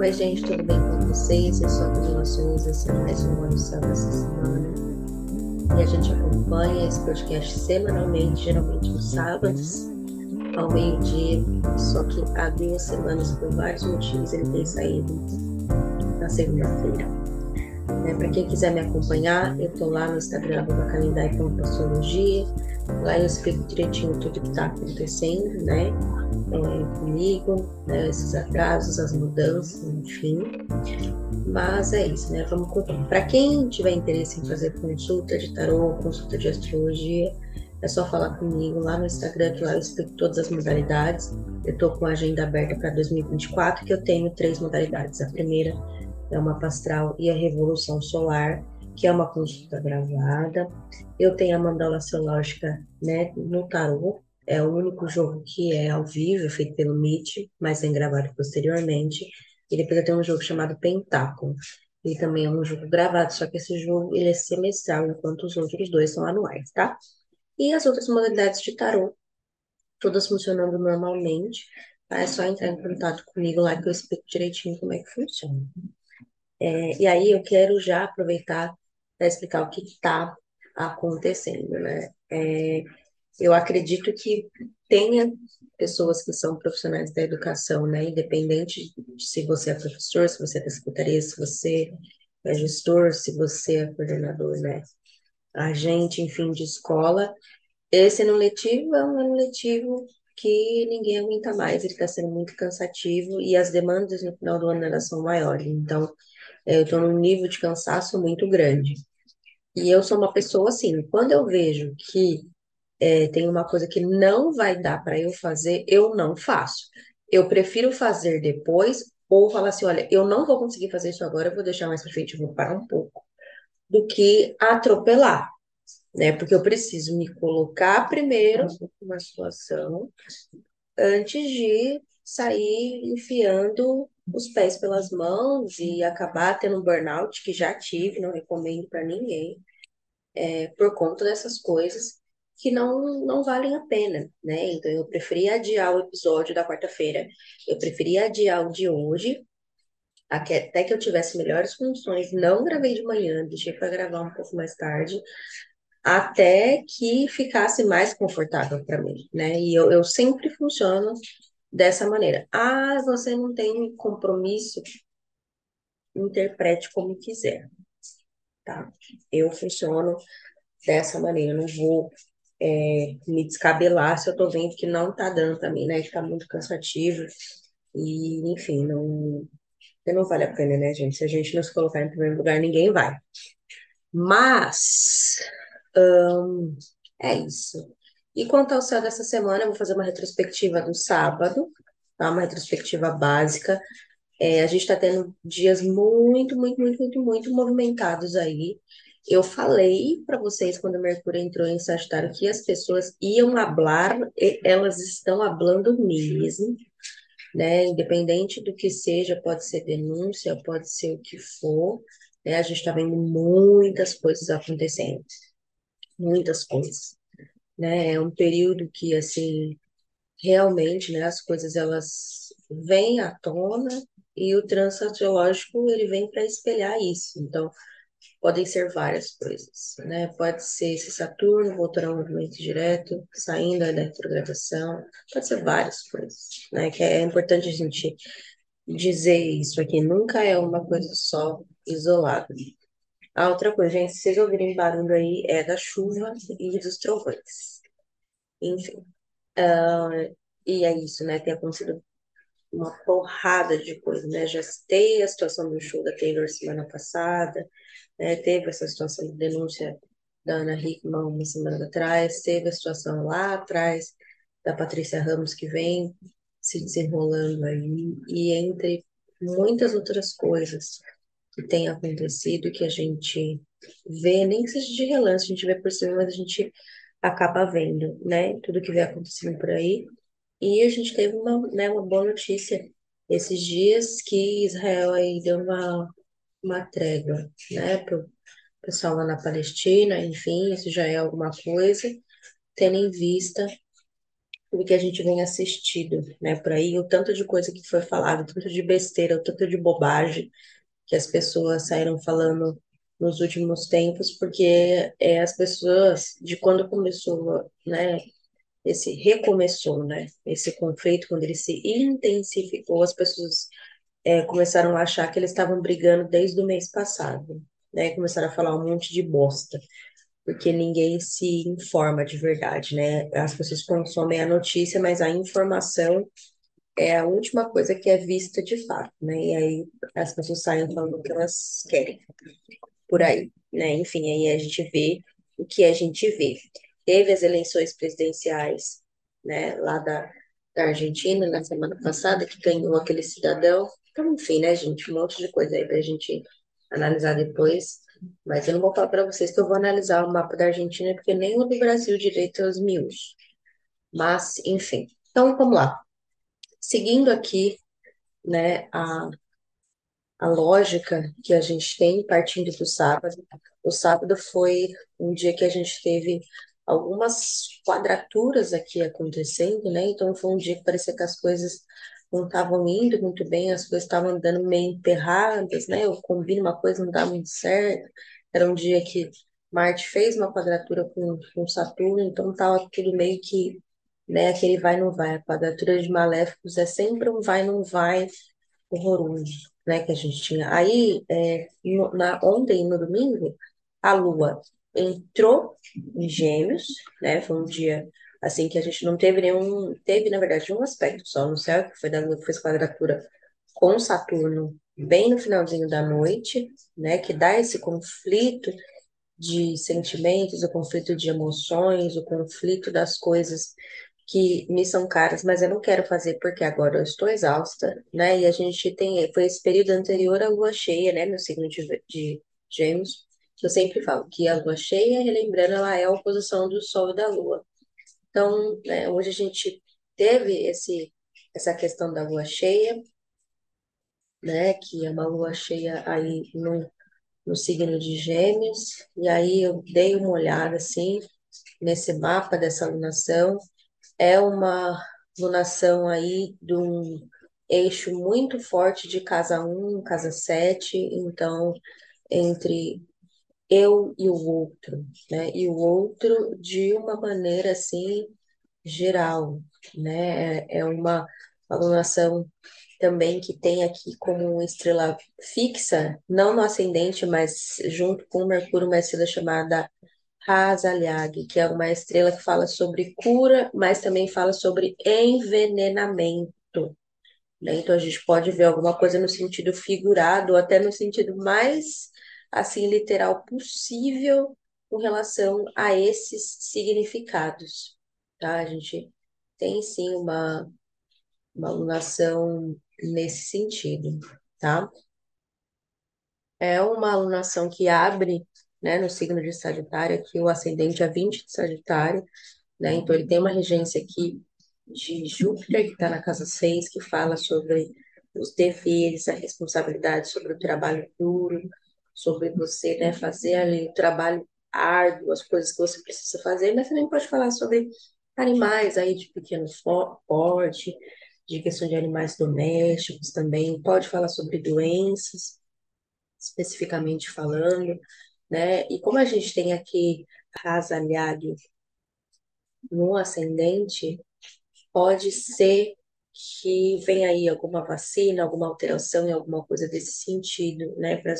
Oi, gente, tudo bem com vocês? Eu sou a Continuações, esse é mais um Olho Céu dessa semana. E a gente acompanha esse podcast semanalmente, geralmente nos sábados, ao meio-dia. Só que há duas semanas, por vários motivos, ele tem saído na segunda-feira. É, Para quem quiser me acompanhar, eu tô lá no Instagram da Calendário com Astrologia. Lá eu explico direitinho tudo que está acontecendo, né? Comigo, né, esses atrasos, as mudanças, enfim. Mas é isso, né? Vamos Para quem tiver interesse em fazer consulta de tarô, consulta de astrologia, é só falar comigo lá no Instagram, que lá eu explico todas as modalidades. Eu estou com a agenda aberta para 2024, que eu tenho três modalidades. A primeira é uma pastral e a revolução solar, que é uma consulta gravada. Eu tenho a mandala astrológica né, no tarô, é o único jogo que é ao vivo, feito pelo Meet, mas é gravado posteriormente. E depois tenho um jogo chamado Pentáculo. Ele também é um jogo gravado, só que esse jogo ele é semestral, enquanto os outros dois são anuais, tá? E as outras modalidades de tarô, todas funcionando normalmente. Tá? É só entrar em contato comigo lá que eu explico direitinho como é que funciona. É, e aí eu quero já aproveitar para explicar o que está acontecendo, né? É, eu acredito que tenha pessoas que são profissionais da educação, né? Independente de se você é professor, se você é da secretaria, se você é gestor, se você é coordenador, né? Agente, enfim, de escola. Esse ano letivo é um ano letivo que ninguém aguenta mais, ele está sendo muito cansativo e as demandas no final do ano elas são maiores. Então, eu estou num nível de cansaço muito grande. E eu sou uma pessoa assim, quando eu vejo que é, tem uma coisa que não vai dar para eu fazer, eu não faço. Eu prefiro fazer depois ou falar assim, olha, eu não vou conseguir fazer isso agora, eu vou deixar mais para frente, eu vou parar um pouco, do que atropelar, né? Porque eu preciso me colocar primeiro numa situação antes de sair enfiando os pés pelas mãos e acabar tendo um burnout que já tive, não recomendo para ninguém, é, por conta dessas coisas que não, não valem a pena, né? Então eu preferi adiar o episódio da quarta-feira, eu preferi adiar o de hoje, até que eu tivesse melhores condições, não gravei de manhã, deixei para gravar um pouco mais tarde, até que ficasse mais confortável para mim, né? E eu, eu sempre funciono dessa maneira. Ah, você não tem compromisso? Interprete como quiser, tá? Eu funciono dessa maneira, eu não vou é, me descabelar se eu tô vendo que não tá dando mim, né? Que tá muito cansativo. E, enfim, não, não vale a pena, né, gente? Se a gente não se colocar em primeiro lugar, ninguém vai. Mas, hum, é isso. E quanto ao céu dessa semana, eu vou fazer uma retrospectiva do sábado, tá? Uma retrospectiva básica. É, a gente está tendo dias muito, muito, muito, muito, muito movimentados aí. Eu falei para vocês quando Mercúrio entrou em Sagitário que as pessoas iam falar, elas estão falando mesmo, né? Independente do que seja, pode ser denúncia, pode ser o que for, né? A gente está vendo muitas coisas acontecendo, muitas coisas, né? É um período que, assim, realmente, né, as coisas elas vêm à tona e o transatlântico ele vem para espelhar isso. Então, podem ser várias coisas, né? Pode ser esse Saturno voltando ao movimento direto, saindo da retrogradação, pode ser várias coisas, né? Que é importante a gente dizer isso aqui, nunca é uma coisa só isolada. A outra coisa, gente, se vocês ouvirem barulho aí, é da chuva e dos trovões. Enfim. Uh, e é isso, né? Tem acontecido uma porrada de coisa, né? Já teve a situação do show da Taylor semana passada, né? teve essa situação de denúncia da Ana Hickman uma semana atrás, teve a situação lá atrás da Patrícia Ramos que vem se desenrolando aí, e entre muitas outras coisas que têm acontecido que a gente vê, nem que seja de relance, a gente vê por cima, mas a gente acaba vendo, né? Tudo que vem acontecendo por aí. E a gente teve uma, né, uma boa notícia esses dias que Israel aí deu uma, uma trégua, né, para o pessoal lá na Palestina, enfim, isso já é alguma coisa, tendo em vista do que a gente vem assistindo, né, por aí, o tanto de coisa que foi falado, o tanto de besteira, o tanto de bobagem que as pessoas saíram falando nos últimos tempos, porque é, as pessoas, de quando começou, né, esse recomeçou, né, esse conflito, quando ele se intensificou, as pessoas é, começaram a achar que eles estavam brigando desde o mês passado, né, começaram a falar um monte de bosta, porque ninguém se informa de verdade, né, as pessoas consomem a notícia, mas a informação é a última coisa que é vista de fato, né, e aí as pessoas saem falando o que elas querem por aí, né? Enfim, aí a gente vê o que a gente vê. Teve as eleições presidenciais, né, lá da, da Argentina na semana passada, que ganhou aquele cidadão. Então, enfim, né, gente, um monte de coisa aí pra gente analisar depois. Mas eu não vou falar para vocês que eu vou analisar o mapa da Argentina, porque nem o do Brasil direito é os miúdos. Mas, enfim. Então, vamos lá. Seguindo aqui, né, a, a lógica que a gente tem partindo do sábado. O sábado foi um dia que a gente teve algumas quadraturas aqui acontecendo, né? Então foi um dia que parecia que as coisas não estavam indo muito bem, as coisas estavam andando meio emperradas, né? Eu combino uma coisa, não dá muito certo. Era um dia que Marte fez uma quadratura com, com Saturno, então estava tudo meio que, né? Aquele vai não vai. A quadratura de maléficos é sempre um vai não vai horroroso né, que a gente tinha. Aí, é, no, na, ontem, no domingo, a Lua entrou em Gêmeos, né, foi um dia assim que a gente não teve nenhum, teve na verdade um aspecto só no céu, que foi da Lua fez quadratura com Saturno bem no finalzinho da noite, né, que dá esse conflito de sentimentos, o conflito de emoções, o conflito das coisas que me são caras, mas eu não quero fazer porque agora eu estou exausta, né? E a gente tem, foi esse período anterior à lua cheia, né? No signo de, de Gêmeos, eu sempre falo que a lua cheia, relembrando, ela é a oposição do Sol e da Lua. Então, né, hoje a gente teve esse, essa questão da lua cheia, né? Que é uma lua cheia aí no, no signo de Gêmeos, e aí eu dei uma olhada assim nesse mapa dessa lunação é uma lunação aí de um eixo muito forte de casa 1, casa 7, então entre eu e o outro, né? E o outro de uma maneira assim geral, né? É, é uma alunação também que tem aqui como estrela fixa, não no ascendente, mas junto com Mercúrio, uma estrela chamada Hazaliag, que é uma estrela que fala sobre cura, mas também fala sobre envenenamento. Né? Então a gente pode ver alguma coisa no sentido figurado, ou até no sentido mais assim literal possível com relação a esses significados. Tá? A gente tem sim uma, uma alunação nesse sentido, tá? É uma alunação que abre né, no signo de Sagitário, aqui o ascendente é 20 de Sagitário, né, então ele tem uma regência aqui de Júpiter, que está na casa 6, que fala sobre os deveres, a responsabilidade sobre o trabalho duro, sobre você, né, fazer ali o trabalho árduo, as coisas que você precisa fazer, mas também pode falar sobre animais aí de pequeno porte, de questão de animais domésticos também, pode falar sobre doenças, especificamente falando, né? E como a gente tem aqui Hazaliag no ascendente, pode ser que venha aí alguma vacina, alguma alteração em alguma coisa desse sentido, né? Para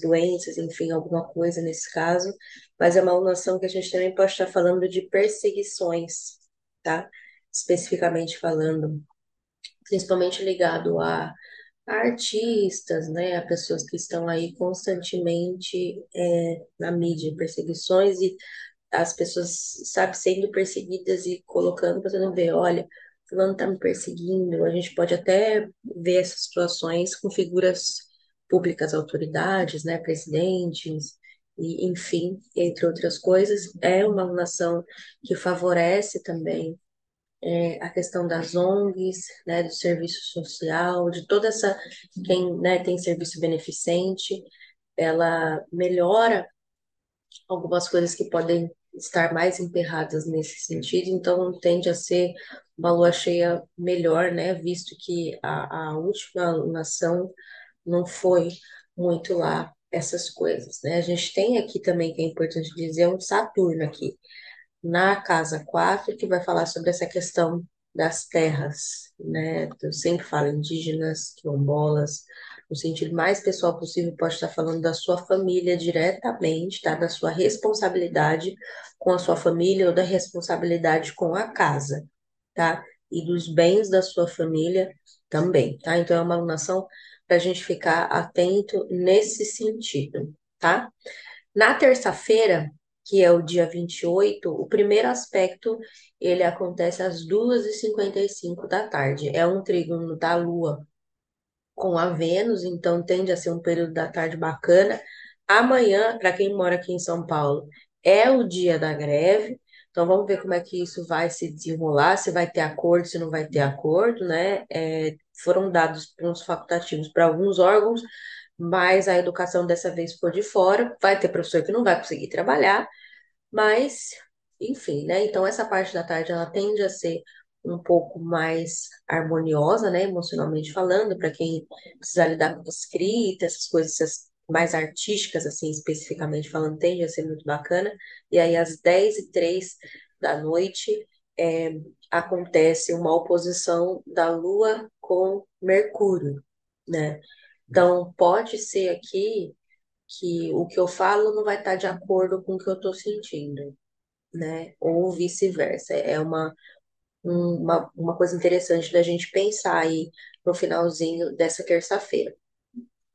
doenças, enfim, alguma coisa nesse caso, mas é uma alunação que a gente também pode estar falando de perseguições, tá? Especificamente falando, principalmente ligado a artistas, né, a pessoas que estão aí constantemente é, na mídia, perseguições e as pessoas, sabe, sendo perseguidas e colocando para você não ver, olha, fulano está me perseguindo, a gente pode até ver essas situações com figuras públicas, autoridades, né, presidentes, e, enfim, entre outras coisas, é uma nação que favorece também é, a questão das ONGs, né, do serviço social, de toda essa quem né, tem serviço beneficente, ela melhora algumas coisas que podem estar mais emperradas nesse sentido, então tende a ser uma lua cheia melhor, né? Visto que a, a última lunação não foi muito lá essas coisas, né? A gente tem aqui também, que é importante dizer, um Saturno aqui, na casa 4, que vai falar sobre essa questão das terras, né? Eu sempre falo indígenas, quilombolas, no sentido mais pessoal possível, pode estar falando da sua família diretamente, tá? Da sua responsabilidade com a sua família ou da responsabilidade com a casa, tá? E dos bens da sua família também, tá? Então é uma alunação para a gente ficar atento nesse sentido, tá? Na terça-feira, que é o dia 28, o primeiro aspecto, ele acontece às 2h55 da tarde. É um trígono da Lua com a Vênus, então tende a ser um período da tarde bacana. Amanhã, para quem mora aqui em São Paulo, é o dia da greve. Então vamos ver como é que isso vai se desenrolar, se vai ter acordo, se não vai ter acordo, né? É, foram dados uns facultativos para alguns órgãos, mas a educação dessa vez ficou de fora. Vai ter professor que não vai conseguir trabalhar, mas, enfim, né? Então essa parte da tarde ela tende a ser um pouco mais harmoniosa, né, emocionalmente falando, para quem precisa lidar com escrita, essas coisas mais artísticas, assim, especificamente falando, tende a ser muito bacana. E aí, às 10 e 3 da noite, é, acontece uma oposição da Lua com Mercúrio, né? Então, pode ser aqui que o que eu falo não vai estar de acordo com o que eu estou sentindo, né? Ou vice-versa. É uma, uma, uma coisa interessante da gente pensar aí no finalzinho dessa terça-feira,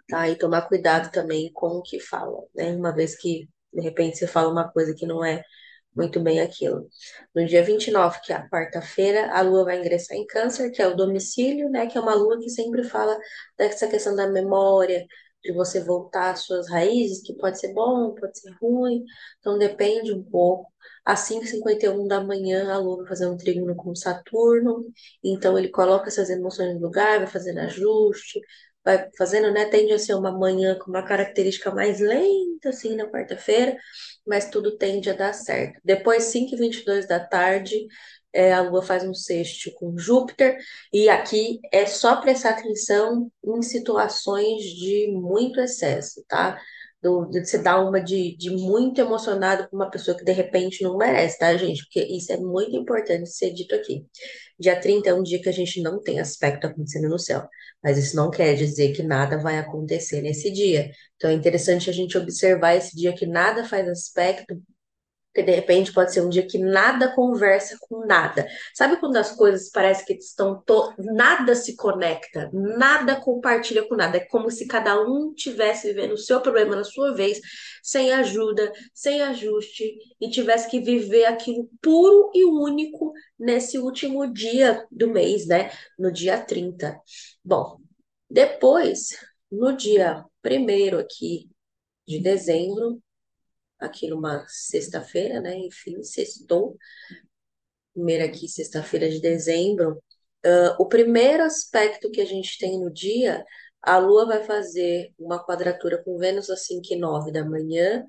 tá? E tomar cuidado também com o que fala, né? Uma vez que, de repente, você fala uma coisa que não é muito bem aquilo. No dia 29, que é a quarta-feira, a lua vai ingressar em Câncer, que é o domicílio, né? Que é uma lua que sempre fala dessa questão da memória, de você voltar às suas raízes, que pode ser bom, pode ser ruim, então depende um pouco. Às 5h51 da manhã, a Lua vai fazer um trígono com Saturno, então ele coloca essas emoções no lugar, vai fazendo ajuste, vai fazendo, né? Tende a ser uma manhã com uma característica mais lenta, assim, na quarta-feira, mas tudo tende a dar certo. Depois, 5h22 da tarde, é, a Lua faz um sexto com Júpiter, e aqui é só prestar atenção em situações de muito excesso, tá? Do, de você dar uma de, de muito emocionado com uma pessoa que de repente não merece, tá, gente? Porque isso é muito importante ser dito aqui. Dia 30 é um dia que a gente não tem aspecto acontecendo no céu, mas isso não quer dizer que nada vai acontecer nesse dia. Então é interessante a gente observar esse dia que nada faz aspecto, porque de repente pode ser um dia que nada conversa com nada. Sabe quando as coisas parecem que estão to... nada se conecta, nada compartilha com nada. É como se cada um tivesse vivendo o seu problema na sua vez, sem ajuda, sem ajuste e tivesse que viver aquilo puro e único nesse último dia do mês, né? No dia 30. Bom, depois, no dia primeiro aqui de dezembro, aqui numa sexta-feira, né? Enfim, sextou. Primeira aqui, sexta-feira de dezembro. Uh, o primeiro aspecto que a gente tem no dia, a Lua vai fazer uma quadratura com Vênus às 5 e 9 da manhã,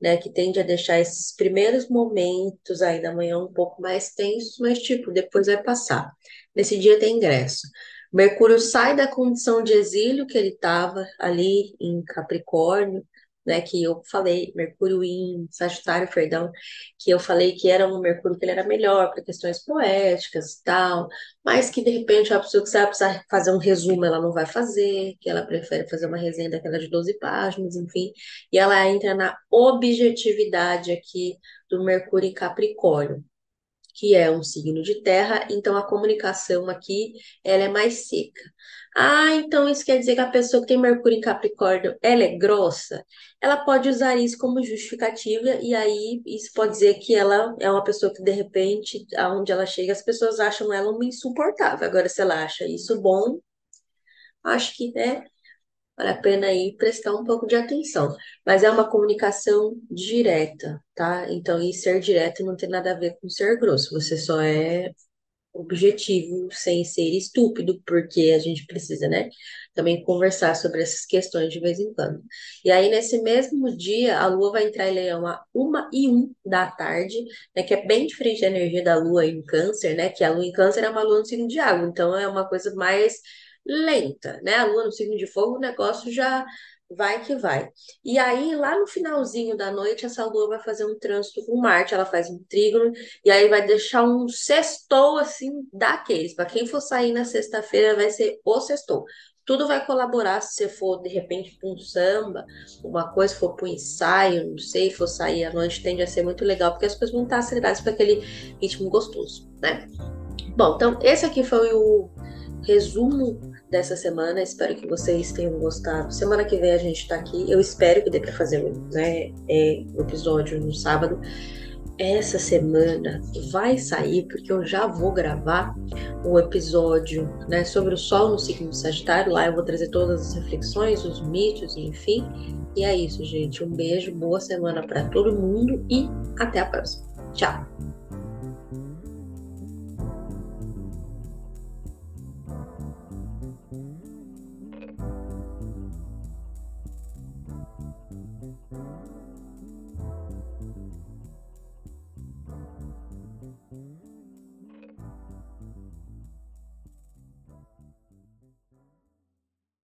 né? Que tende a deixar esses primeiros momentos aí da manhã um pouco mais tensos, mas tipo, depois vai passar. Nesse dia tem ingresso. Mercúrio sai da condição de exílio que ele estava ali em Capricórnio, né, que eu falei, Mercúrio em Sagitário, perdão, que eu falei que era um Mercúrio que ele era melhor para questões poéticas e tal, mas que de repente a pessoa que vai precisar fazer um resumo, ela não vai fazer, que ela prefere fazer uma resenha daquela de 12 páginas, enfim, e ela entra na objetividade aqui do Mercúrio em Capricórnio que é um signo de terra, então a comunicação aqui ela é mais seca. Ah, então isso quer dizer que a pessoa que tem Mercúrio em Capricórnio, ela é grossa? Ela pode usar isso como justificativa e aí isso pode dizer que ela é uma pessoa que de repente, aonde ela chega, as pessoas acham ela uma insuportável. Agora, se ela acha isso bom, acho que né, vale a pena aí prestar um pouco de atenção. Mas é uma comunicação direta, tá? Então, e ser direto não tem nada a ver com ser grosso. Você só é objetivo, sem ser estúpido, porque a gente precisa, né? Também conversar sobre essas questões de vez em quando. E aí, nesse mesmo dia, a Lua vai entrar em Leão a uma e um da tarde, né? Que é bem diferente da energia da Lua em Câncer, né? Que a Lua em Câncer é uma Lua no signo de água, então é uma coisa mais lenta, né? A Lua no signo de fogo, o negócio já vai que vai. E aí, lá no finalzinho da noite, essa lua vai fazer um trânsito com Marte, ela faz um trígono, e aí vai deixar um sextou, assim, daqueles. Para quem for sair na sexta-feira, vai ser o sextou. Tudo vai colaborar se você for, de repente, para um samba, uma coisa, for para um ensaio, não sei, for sair à noite, tende a ser muito legal, porque as coisas vão estar aceleradas para aquele ritmo gostoso, né? Bom, então, esse aqui foi o resumo dessa semana. Espero que vocês tenham gostado. Semana que vem a gente tá aqui. Eu espero que dê para fazer né, é, o episódio no sábado. Essa semana vai sair, porque eu já vou gravar um episódio né, sobre o Sol no signo Sagitário. Lá eu vou trazer todas as reflexões, os mitos, enfim. E é isso, gente. Um beijo, boa semana para todo mundo e até a próxima. Tchau!